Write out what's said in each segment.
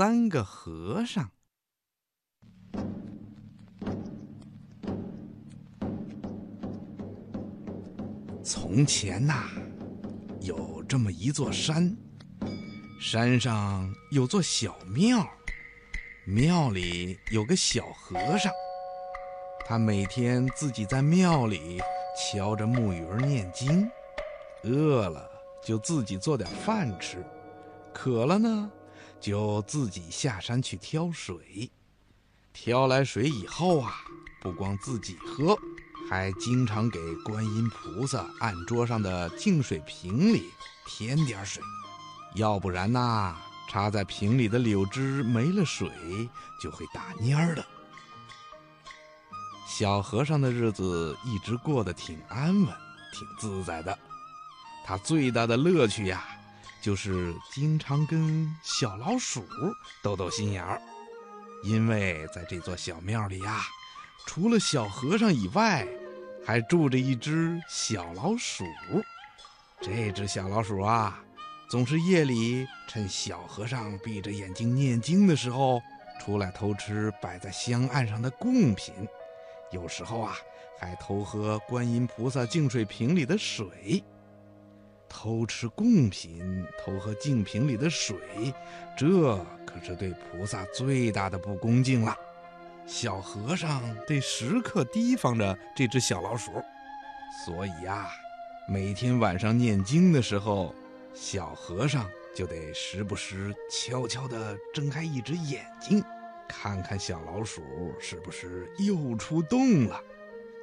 三个和尚。从前呐，有这么一座山，山上有座小庙，庙里有个小和尚，他每天自己在庙里敲着木鱼念经，饿了就自己做点饭吃，渴了呢就自己下山去挑水，挑来水以后啊，不光自己喝。还经常给观音菩萨案桌上的净水瓶里添点水，要不然呐，插在瓶里的柳枝没了水就会打蔫儿的。小和尚的日子一直过得挺安稳、挺自在的。他最大的乐趣呀，就是经常跟小老鼠斗斗心眼儿，因为在这座小庙里呀，除了小和尚以外。还住着一只小老鼠，这只小老鼠啊，总是夜里趁小和尚闭着眼睛念经的时候，出来偷吃摆在香案上的贡品，有时候啊，还偷喝观音菩萨净水瓶里的水。偷吃贡品，偷喝净瓶里的水，这可是对菩萨最大的不恭敬了。小和尚得时刻提防着这只小老鼠，所以呀，每天晚上念经的时候，小和尚就得时不时悄悄地睁开一只眼睛，看看小老鼠是不是又出洞了。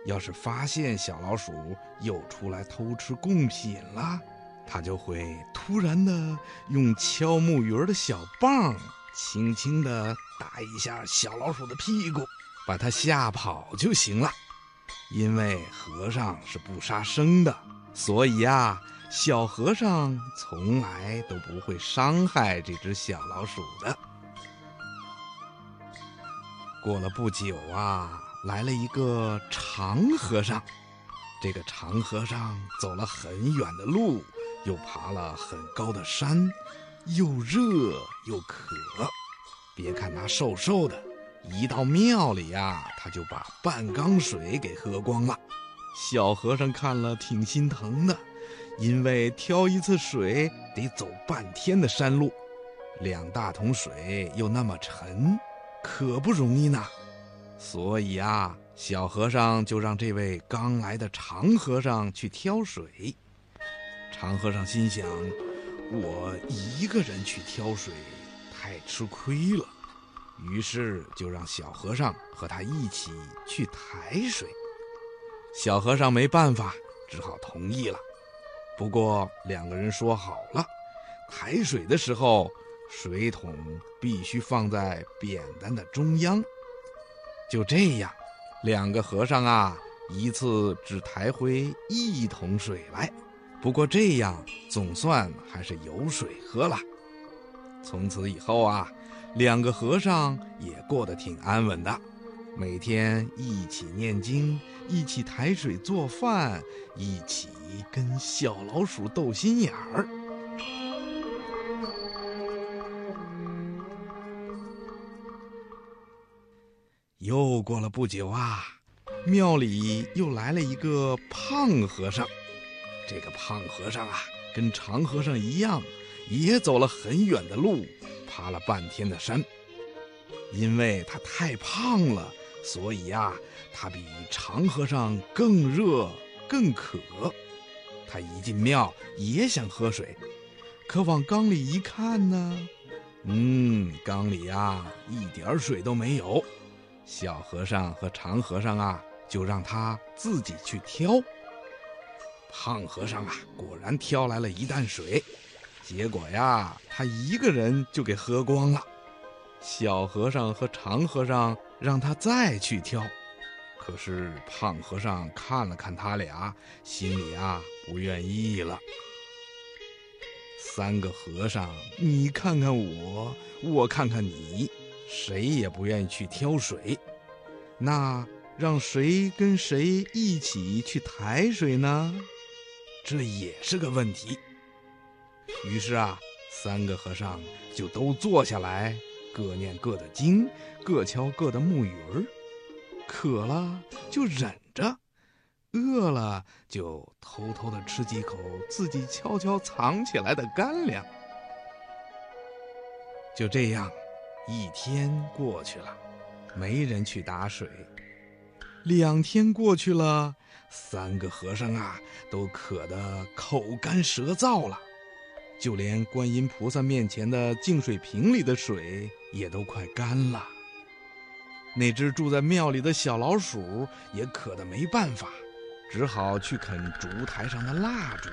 要是发现小老鼠又出来偷吃贡品了，他就会突然的用敲木鱼的小棒。轻轻地打一下小老鼠的屁股，把它吓跑就行了。因为和尚是不杀生的，所以呀，小和尚从来都不会伤害这只小老鼠的。过了不久啊，来了一个长和尚。这个长和尚走了很远的路，又爬了很高的山。又热又渴，别看他瘦瘦的，一到庙里呀，他就把半缸水给喝光了。小和尚看了挺心疼的，因为挑一次水得走半天的山路，两大桶水又那么沉，可不容易呢。所以啊，小和尚就让这位刚来的长和尚去挑水。长和尚心想。我一个人去挑水，太吃亏了，于是就让小和尚和他一起去抬水。小和尚没办法，只好同意了。不过两个人说好了，抬水的时候，水桶必须放在扁担的中央。就这样，两个和尚啊，一次只抬回一桶水来。不过这样总算还是有水喝了。从此以后啊，两个和尚也过得挺安稳的，每天一起念经，一起抬水做饭，一起跟小老鼠斗心眼儿。又过了不久啊，庙里又来了一个胖和尚。这个胖和尚啊，跟长和尚一样，也走了很远的路，爬了半天的山。因为他太胖了，所以呀，他比长和尚更热更渴。他一进庙也想喝水，可往缸里一看呢，嗯，缸里呀一点水都没有。小和尚和长和尚啊，就让他自己去挑。胖和尚啊，果然挑来了一担水，结果呀，他一个人就给喝光了。小和尚和长和尚让他再去挑，可是胖和尚看了看他俩，心里啊不愿意了。三个和尚，你看看我，我看看你，谁也不愿意去挑水，那让谁跟谁一起去抬水呢？这也是个问题。于是啊，三个和尚就都坐下来，各念各的经，各敲各的木鱼儿。渴了就忍着，饿了就偷偷的吃几口自己悄悄藏起来的干粮。就这样，一天过去了，没人去打水。两天过去了，三个和尚啊，都渴得口干舌燥了，就连观音菩萨面前的净水瓶里的水也都快干了。那只住在庙里的小老鼠也渴得没办法，只好去啃烛台上的蜡烛。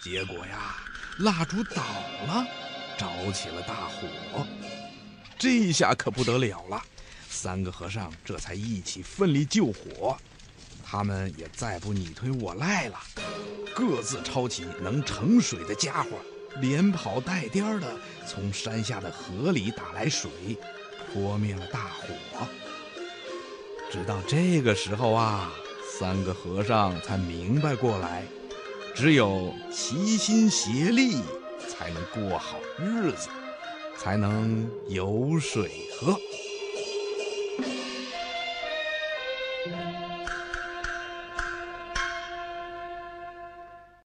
结果呀，蜡烛倒了，着起了大火。这下可不得了了。三个和尚这才一起奋力救火，他们也再不你推我赖了，各自抄起能盛水的家伙，连跑带颠的从山下的河里打来水，扑灭了大火。直到这个时候啊，三个和尚才明白过来，只有齐心协力，才能过好日子，才能有水喝。